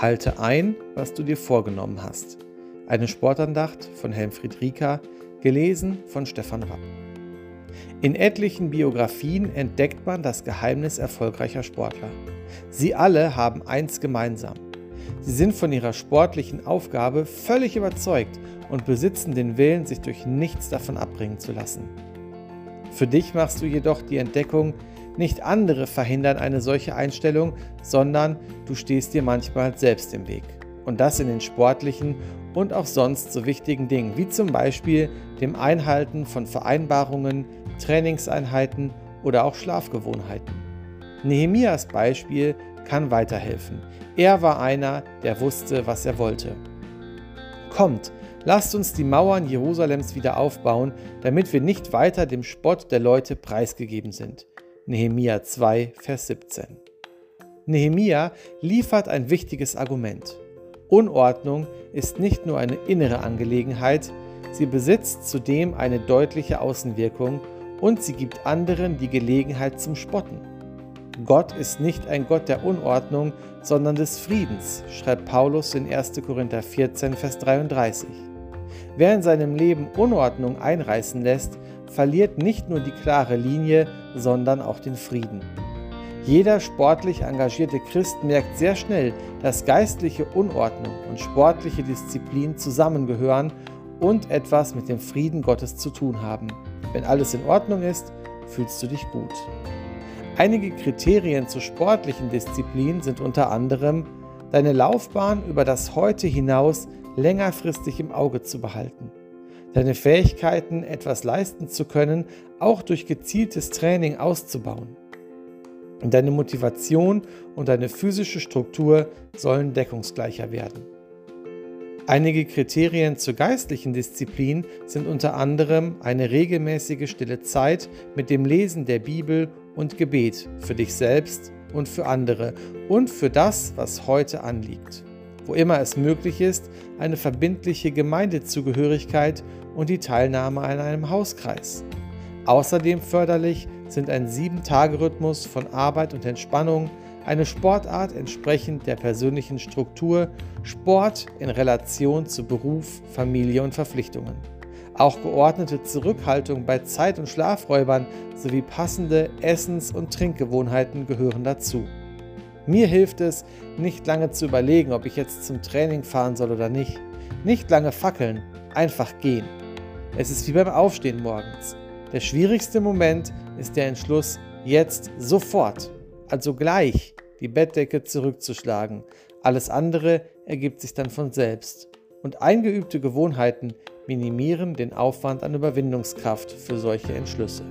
Halte ein, was du dir vorgenommen hast. Eine Sportandacht von Helmfried Rieker, gelesen von Stefan Rapp. In etlichen Biografien entdeckt man das Geheimnis erfolgreicher Sportler. Sie alle haben eins gemeinsam. Sie sind von ihrer sportlichen Aufgabe völlig überzeugt und besitzen den Willen, sich durch nichts davon abbringen zu lassen. Für dich machst du jedoch die Entdeckung, nicht andere verhindern eine solche Einstellung, sondern du stehst dir manchmal selbst im Weg. Und das in den sportlichen und auch sonst so wichtigen Dingen, wie zum Beispiel dem Einhalten von Vereinbarungen, Trainingseinheiten oder auch Schlafgewohnheiten. Nehemias Beispiel kann weiterhelfen. Er war einer, der wusste, was er wollte. Kommt, lasst uns die Mauern Jerusalems wieder aufbauen, damit wir nicht weiter dem Spott der Leute preisgegeben sind. Nehemia 2, Vers 17. Nehemia liefert ein wichtiges Argument. Unordnung ist nicht nur eine innere Angelegenheit, sie besitzt zudem eine deutliche Außenwirkung und sie gibt anderen die Gelegenheit zum Spotten. Gott ist nicht ein Gott der Unordnung, sondern des Friedens, schreibt Paulus in 1. Korinther 14, Vers 33. Wer in seinem Leben Unordnung einreißen lässt, verliert nicht nur die klare Linie, sondern auch den Frieden. Jeder sportlich engagierte Christ merkt sehr schnell, dass geistliche Unordnung und sportliche Disziplin zusammengehören und etwas mit dem Frieden Gottes zu tun haben. Wenn alles in Ordnung ist, fühlst du dich gut. Einige Kriterien zur sportlichen Disziplin sind unter anderem, deine Laufbahn über das Heute hinaus längerfristig im Auge zu behalten deine Fähigkeiten, etwas leisten zu können, auch durch gezieltes Training auszubauen. Deine Motivation und deine physische Struktur sollen deckungsgleicher werden. Einige Kriterien zur geistlichen Disziplin sind unter anderem eine regelmäßige stille Zeit mit dem Lesen der Bibel und Gebet für dich selbst und für andere und für das, was heute anliegt wo immer es möglich ist, eine verbindliche Gemeindezugehörigkeit und die Teilnahme an einem Hauskreis. Außerdem förderlich sind ein 7-Tage-Rhythmus von Arbeit und Entspannung, eine Sportart entsprechend der persönlichen Struktur, Sport in Relation zu Beruf, Familie und Verpflichtungen. Auch geordnete Zurückhaltung bei Zeit- und Schlafräubern sowie passende Essens- und Trinkgewohnheiten gehören dazu. Mir hilft es, nicht lange zu überlegen, ob ich jetzt zum Training fahren soll oder nicht. Nicht lange fackeln, einfach gehen. Es ist wie beim Aufstehen morgens. Der schwierigste Moment ist der Entschluss, jetzt sofort, also gleich, die Bettdecke zurückzuschlagen. Alles andere ergibt sich dann von selbst. Und eingeübte Gewohnheiten minimieren den Aufwand an Überwindungskraft für solche Entschlüsse.